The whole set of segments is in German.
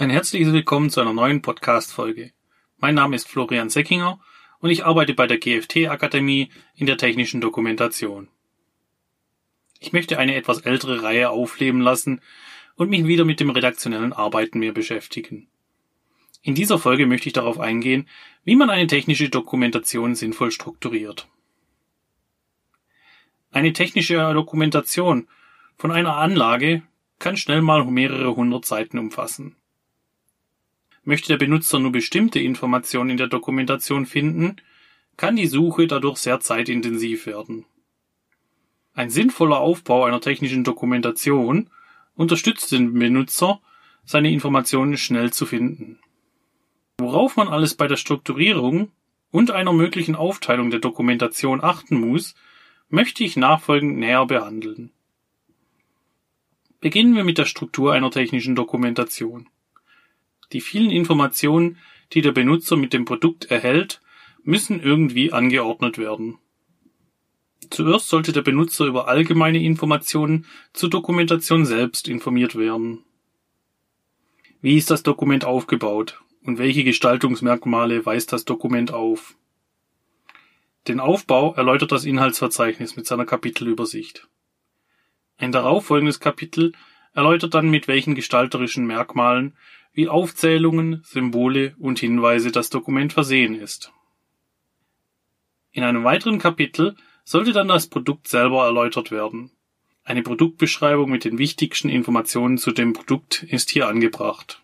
Ein herzliches Willkommen zu einer neuen Podcast-Folge. Mein Name ist Florian Seckinger und ich arbeite bei der GFT-Akademie in der technischen Dokumentation. Ich möchte eine etwas ältere Reihe aufleben lassen und mich wieder mit dem redaktionellen Arbeiten mehr beschäftigen. In dieser Folge möchte ich darauf eingehen, wie man eine technische Dokumentation sinnvoll strukturiert. Eine technische Dokumentation von einer Anlage kann schnell mal mehrere hundert Seiten umfassen. Möchte der Benutzer nur bestimmte Informationen in der Dokumentation finden, kann die Suche dadurch sehr zeitintensiv werden. Ein sinnvoller Aufbau einer technischen Dokumentation unterstützt den Benutzer, seine Informationen schnell zu finden. Worauf man alles bei der Strukturierung und einer möglichen Aufteilung der Dokumentation achten muss, möchte ich nachfolgend näher behandeln. Beginnen wir mit der Struktur einer technischen Dokumentation. Die vielen Informationen, die der Benutzer mit dem Produkt erhält, müssen irgendwie angeordnet werden. Zuerst sollte der Benutzer über allgemeine Informationen zur Dokumentation selbst informiert werden. Wie ist das Dokument aufgebaut und welche Gestaltungsmerkmale weist das Dokument auf? Den Aufbau erläutert das Inhaltsverzeichnis mit seiner Kapitelübersicht. Ein darauffolgendes Kapitel erläutert dann mit welchen gestalterischen Merkmalen wie Aufzählungen, Symbole und Hinweise das Dokument versehen ist. In einem weiteren Kapitel sollte dann das Produkt selber erläutert werden. Eine Produktbeschreibung mit den wichtigsten Informationen zu dem Produkt ist hier angebracht.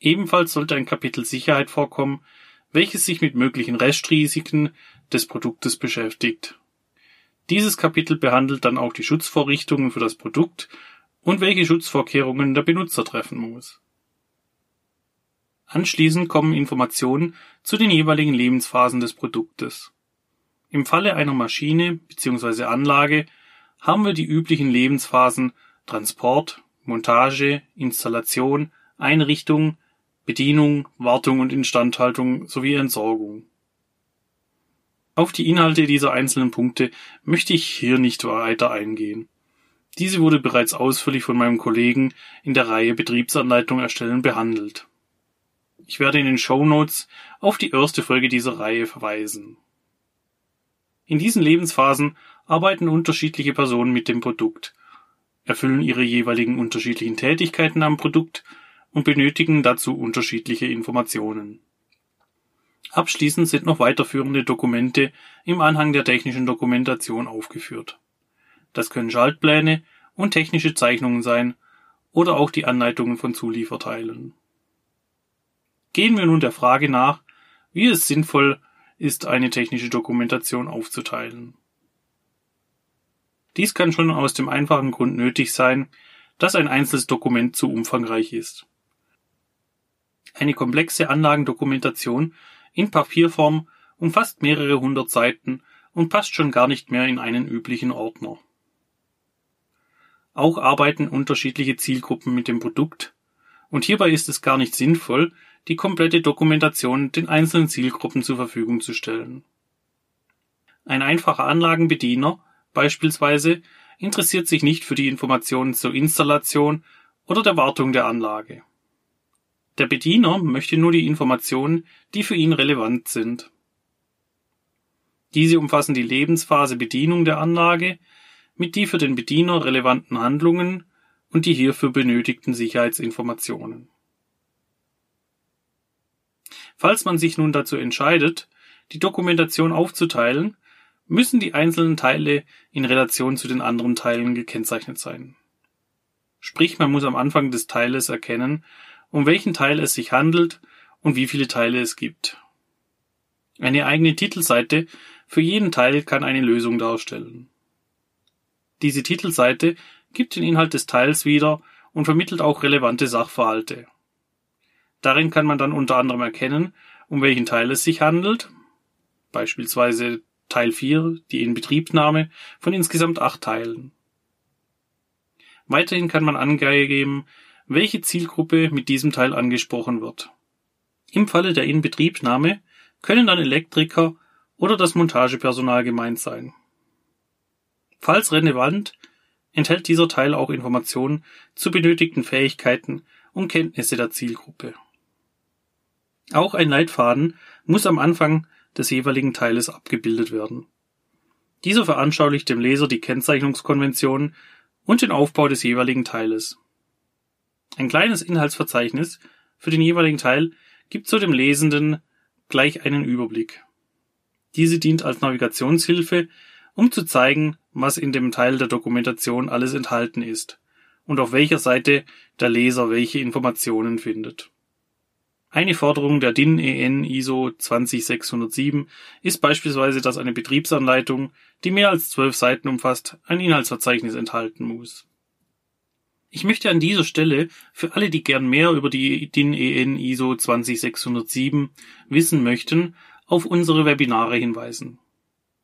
Ebenfalls sollte ein Kapitel Sicherheit vorkommen, welches sich mit möglichen Restrisiken des Produktes beschäftigt. Dieses Kapitel behandelt dann auch die Schutzvorrichtungen für das Produkt und welche Schutzvorkehrungen der Benutzer treffen muss. Anschließend kommen Informationen zu den jeweiligen Lebensphasen des Produktes. Im Falle einer Maschine bzw. Anlage haben wir die üblichen Lebensphasen Transport, Montage, Installation, Einrichtung, Bedienung, Wartung und Instandhaltung sowie Entsorgung. Auf die Inhalte dieser einzelnen Punkte möchte ich hier nicht weiter eingehen. Diese wurde bereits ausführlich von meinem Kollegen in der Reihe Betriebsanleitung erstellen behandelt. Ich werde in den Show Notes auf die erste Folge dieser Reihe verweisen. In diesen Lebensphasen arbeiten unterschiedliche Personen mit dem Produkt, erfüllen ihre jeweiligen unterschiedlichen Tätigkeiten am Produkt und benötigen dazu unterschiedliche Informationen. Abschließend sind noch weiterführende Dokumente im Anhang der technischen Dokumentation aufgeführt. Das können Schaltpläne und technische Zeichnungen sein oder auch die Anleitungen von Zulieferteilen. Gehen wir nun der Frage nach, wie es sinnvoll ist, eine technische Dokumentation aufzuteilen. Dies kann schon aus dem einfachen Grund nötig sein, dass ein einzelnes Dokument zu umfangreich ist. Eine komplexe Anlagendokumentation in Papierform umfasst mehrere hundert Seiten und passt schon gar nicht mehr in einen üblichen Ordner. Auch arbeiten unterschiedliche Zielgruppen mit dem Produkt, und hierbei ist es gar nicht sinnvoll, die komplette Dokumentation den einzelnen Zielgruppen zur Verfügung zu stellen. Ein einfacher Anlagenbediener beispielsweise interessiert sich nicht für die Informationen zur Installation oder der Wartung der Anlage. Der Bediener möchte nur die Informationen, die für ihn relevant sind. Diese umfassen die Lebensphase Bedienung der Anlage mit die für den Bediener relevanten Handlungen und die hierfür benötigten Sicherheitsinformationen. Falls man sich nun dazu entscheidet, die Dokumentation aufzuteilen, müssen die einzelnen Teile in Relation zu den anderen Teilen gekennzeichnet sein. Sprich, man muss am Anfang des Teiles erkennen, um welchen Teil es sich handelt und wie viele Teile es gibt. Eine eigene Titelseite für jeden Teil kann eine Lösung darstellen. Diese Titelseite gibt den Inhalt des Teils wieder und vermittelt auch relevante Sachverhalte. Darin kann man dann unter anderem erkennen, um welchen Teil es sich handelt, beispielsweise Teil 4, die Inbetriebnahme von insgesamt acht Teilen. Weiterhin kann man angeben, welche Zielgruppe mit diesem Teil angesprochen wird. Im Falle der Inbetriebnahme können dann Elektriker oder das Montagepersonal gemeint sein. Falls relevant, enthält dieser Teil auch Informationen zu benötigten Fähigkeiten und Kenntnisse der Zielgruppe. Auch ein Leitfaden muss am Anfang des jeweiligen Teiles abgebildet werden. Dieser veranschaulicht dem Leser die Kennzeichnungskonventionen und den Aufbau des jeweiligen Teiles. Ein kleines Inhaltsverzeichnis für den jeweiligen Teil gibt so dem Lesenden gleich einen Überblick. Diese dient als Navigationshilfe, um zu zeigen, was in dem Teil der Dokumentation alles enthalten ist und auf welcher Seite der Leser welche Informationen findet. Eine Forderung der DIN EN ISO 20607 ist beispielsweise, dass eine Betriebsanleitung, die mehr als zwölf Seiten umfasst, ein Inhaltsverzeichnis enthalten muss. Ich möchte an dieser Stelle für alle, die gern mehr über die DIN EN ISO 20607 wissen möchten, auf unsere Webinare hinweisen.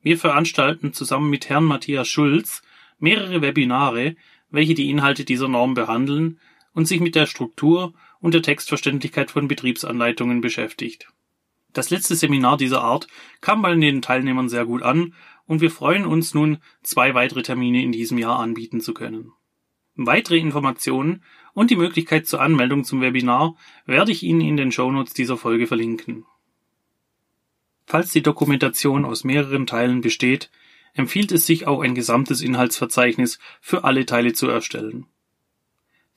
Wir veranstalten zusammen mit Herrn Matthias Schulz mehrere Webinare, welche die Inhalte dieser Norm behandeln und sich mit der Struktur und der Textverständlichkeit von Betriebsanleitungen beschäftigt. Das letzte Seminar dieser Art kam bei den Teilnehmern sehr gut an und wir freuen uns nun, zwei weitere Termine in diesem Jahr anbieten zu können. Weitere Informationen und die Möglichkeit zur Anmeldung zum Webinar werde ich Ihnen in den Shownotes dieser Folge verlinken. Falls die Dokumentation aus mehreren Teilen besteht, empfiehlt es sich auch ein gesamtes Inhaltsverzeichnis für alle Teile zu erstellen.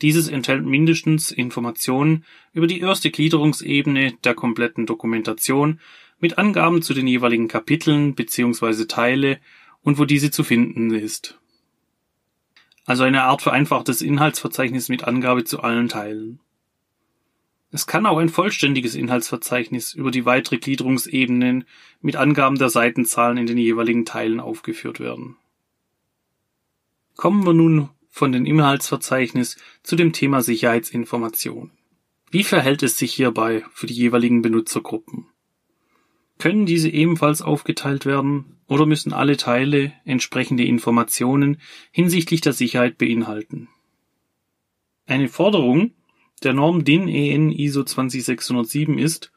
Dieses enthält mindestens Informationen über die erste Gliederungsebene der kompletten Dokumentation mit Angaben zu den jeweiligen Kapiteln bzw. Teile und wo diese zu finden ist. Also eine Art vereinfachtes Inhaltsverzeichnis mit Angabe zu allen Teilen. Es kann auch ein vollständiges Inhaltsverzeichnis über die weitere Gliederungsebenen mit Angaben der Seitenzahlen in den jeweiligen Teilen aufgeführt werden. Kommen wir nun von dem Inhaltsverzeichnis zu dem Thema Sicherheitsinformation. Wie verhält es sich hierbei für die jeweiligen Benutzergruppen? Können diese ebenfalls aufgeteilt werden oder müssen alle Teile entsprechende Informationen hinsichtlich der Sicherheit beinhalten? Eine Forderung der Norm DIN EN ISO 20607 ist,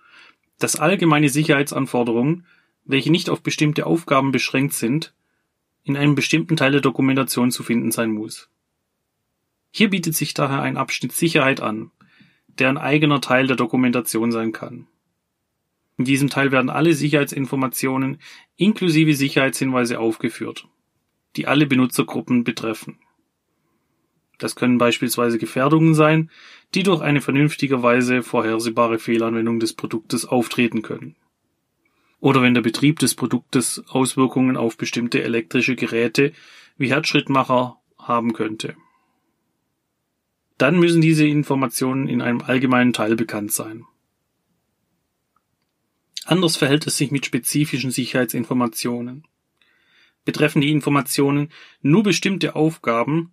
dass allgemeine Sicherheitsanforderungen, welche nicht auf bestimmte Aufgaben beschränkt sind, in einem bestimmten Teil der Dokumentation zu finden sein muss. Hier bietet sich daher ein Abschnitt Sicherheit an, der ein eigener Teil der Dokumentation sein kann. In diesem Teil werden alle Sicherheitsinformationen inklusive Sicherheitshinweise aufgeführt, die alle Benutzergruppen betreffen. Das können beispielsweise Gefährdungen sein, die durch eine vernünftigerweise vorhersehbare Fehlanwendung des Produktes auftreten können. Oder wenn der Betrieb des Produktes Auswirkungen auf bestimmte elektrische Geräte wie Herzschrittmacher haben könnte. Dann müssen diese Informationen in einem allgemeinen Teil bekannt sein. Anders verhält es sich mit spezifischen Sicherheitsinformationen. Betreffen die Informationen nur bestimmte Aufgaben,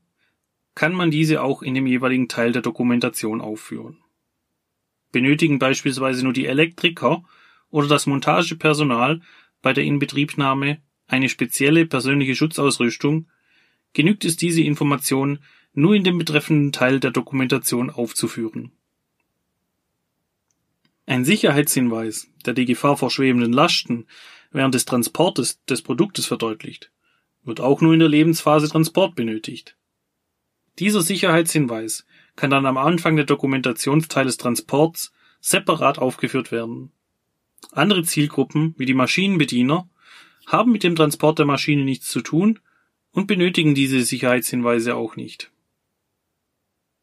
kann man diese auch in dem jeweiligen Teil der Dokumentation aufführen. Benötigen beispielsweise nur die Elektriker oder das Montagepersonal bei der Inbetriebnahme eine spezielle persönliche Schutzausrüstung, genügt es diese Information nur in dem betreffenden Teil der Dokumentation aufzuführen. Ein Sicherheitshinweis, der die Gefahr vor schwebenden Lasten während des Transportes des Produktes verdeutlicht, wird auch nur in der Lebensphase Transport benötigt. Dieser Sicherheitshinweis kann dann am Anfang der Dokumentationsteil des Transports separat aufgeführt werden. Andere Zielgruppen, wie die Maschinenbediener, haben mit dem Transport der Maschine nichts zu tun und benötigen diese Sicherheitshinweise auch nicht.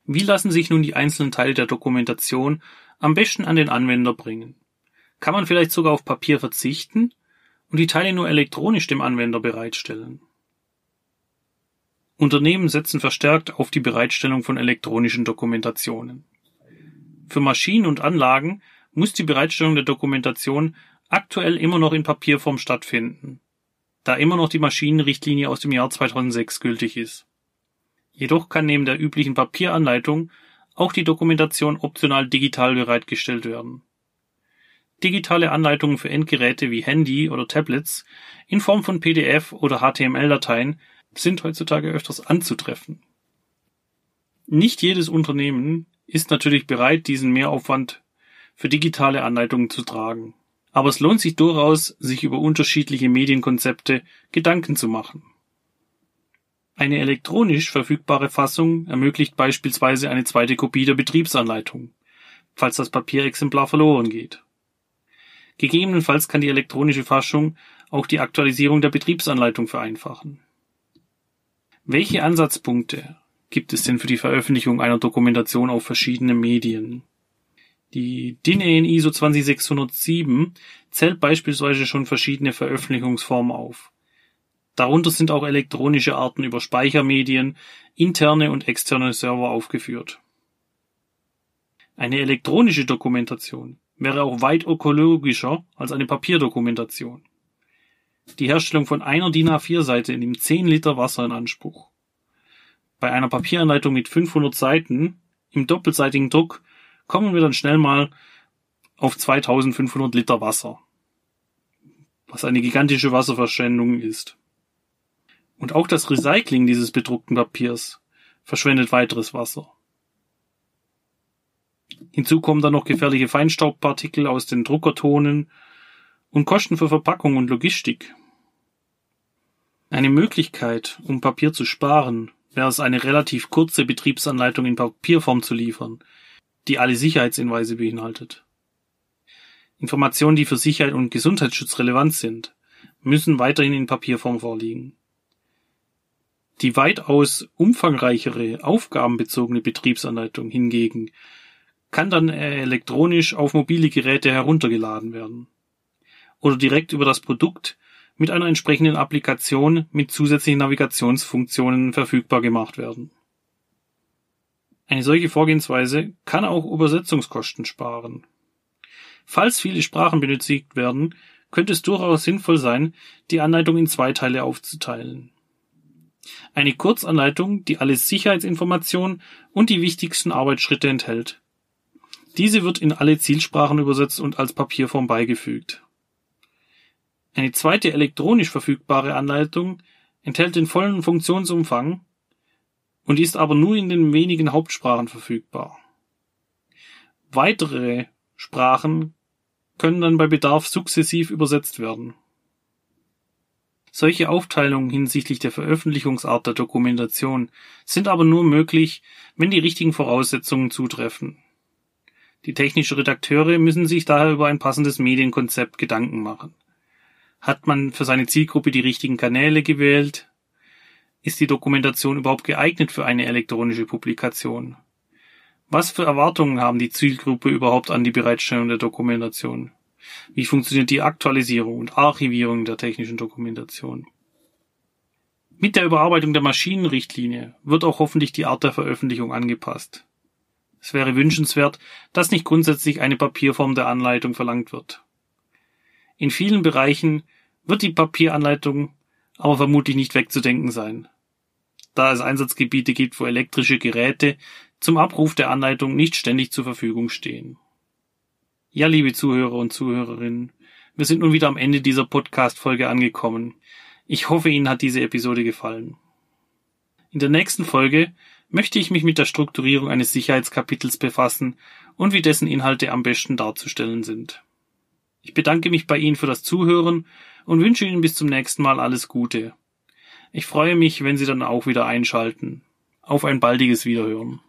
Wie lassen sich nun die einzelnen Teile der Dokumentation am besten an den Anwender bringen? Kann man vielleicht sogar auf Papier verzichten und die Teile nur elektronisch dem Anwender bereitstellen? Unternehmen setzen verstärkt auf die Bereitstellung von elektronischen Dokumentationen. Für Maschinen und Anlagen muss die Bereitstellung der Dokumentation aktuell immer noch in Papierform stattfinden, da immer noch die Maschinenrichtlinie aus dem Jahr 2006 gültig ist. Jedoch kann neben der üblichen Papieranleitung auch die Dokumentation optional digital bereitgestellt werden. Digitale Anleitungen für Endgeräte wie Handy oder Tablets in Form von PDF oder HTML-Dateien sind heutzutage öfters anzutreffen. Nicht jedes Unternehmen ist natürlich bereit, diesen Mehraufwand für digitale Anleitungen zu tragen. Aber es lohnt sich durchaus, sich über unterschiedliche Medienkonzepte Gedanken zu machen. Eine elektronisch verfügbare Fassung ermöglicht beispielsweise eine zweite Kopie der Betriebsanleitung, falls das Papierexemplar verloren geht. Gegebenenfalls kann die elektronische Fassung auch die Aktualisierung der Betriebsanleitung vereinfachen. Welche Ansatzpunkte gibt es denn für die Veröffentlichung einer Dokumentation auf verschiedenen Medien? Die DIN EN ISO 20607 zählt beispielsweise schon verschiedene Veröffentlichungsformen auf. Darunter sind auch elektronische Arten über Speichermedien, interne und externe Server aufgeführt. Eine elektronische Dokumentation wäre auch weit ökologischer als eine Papierdokumentation. Die Herstellung von einer DIN A4-Seite nimmt 10 Liter Wasser in Anspruch. Bei einer Papieranleitung mit 500 Seiten im doppelseitigen Druck kommen wir dann schnell mal auf 2500 Liter Wasser, was eine gigantische Wasserverschwendung ist. Und auch das Recycling dieses bedruckten Papiers verschwendet weiteres Wasser. Hinzu kommen dann noch gefährliche Feinstaubpartikel aus den Druckertonen und Kosten für Verpackung und Logistik. Eine Möglichkeit, um Papier zu sparen, wäre es eine relativ kurze Betriebsanleitung in Papierform zu liefern, die alle Sicherheitshinweise beinhaltet. Informationen, die für Sicherheit und Gesundheitsschutz relevant sind, müssen weiterhin in Papierform vorliegen. Die weitaus umfangreichere aufgabenbezogene Betriebsanleitung hingegen kann dann elektronisch auf mobile Geräte heruntergeladen werden oder direkt über das Produkt mit einer entsprechenden Applikation mit zusätzlichen Navigationsfunktionen verfügbar gemacht werden. Eine solche Vorgehensweise kann auch Übersetzungskosten sparen. Falls viele Sprachen benötigt werden, könnte es durchaus sinnvoll sein, die Anleitung in zwei Teile aufzuteilen. Eine Kurzanleitung, die alle Sicherheitsinformationen und die wichtigsten Arbeitsschritte enthält. Diese wird in alle Zielsprachen übersetzt und als Papierform beigefügt. Eine zweite elektronisch verfügbare Anleitung enthält den vollen Funktionsumfang und ist aber nur in den wenigen Hauptsprachen verfügbar. Weitere Sprachen können dann bei Bedarf sukzessiv übersetzt werden. Solche Aufteilungen hinsichtlich der Veröffentlichungsart der Dokumentation sind aber nur möglich, wenn die richtigen Voraussetzungen zutreffen. Die technischen Redakteure müssen sich daher über ein passendes Medienkonzept Gedanken machen. Hat man für seine Zielgruppe die richtigen Kanäle gewählt? Ist die Dokumentation überhaupt geeignet für eine elektronische Publikation? Was für Erwartungen haben die Zielgruppe überhaupt an die Bereitstellung der Dokumentation? Wie funktioniert die Aktualisierung und Archivierung der technischen Dokumentation? Mit der Überarbeitung der Maschinenrichtlinie wird auch hoffentlich die Art der Veröffentlichung angepasst. Es wäre wünschenswert, dass nicht grundsätzlich eine Papierform der Anleitung verlangt wird. In vielen Bereichen wird die Papieranleitung aber vermutlich nicht wegzudenken sein, da es Einsatzgebiete gibt, wo elektrische Geräte zum Abruf der Anleitung nicht ständig zur Verfügung stehen. Ja, liebe Zuhörer und Zuhörerinnen, wir sind nun wieder am Ende dieser Podcast-Folge angekommen. Ich hoffe, Ihnen hat diese Episode gefallen. In der nächsten Folge möchte ich mich mit der Strukturierung eines Sicherheitskapitels befassen und wie dessen Inhalte am besten darzustellen sind. Ich bedanke mich bei Ihnen für das Zuhören und wünsche Ihnen bis zum nächsten Mal alles Gute. Ich freue mich, wenn Sie dann auch wieder einschalten. Auf ein baldiges Wiederhören.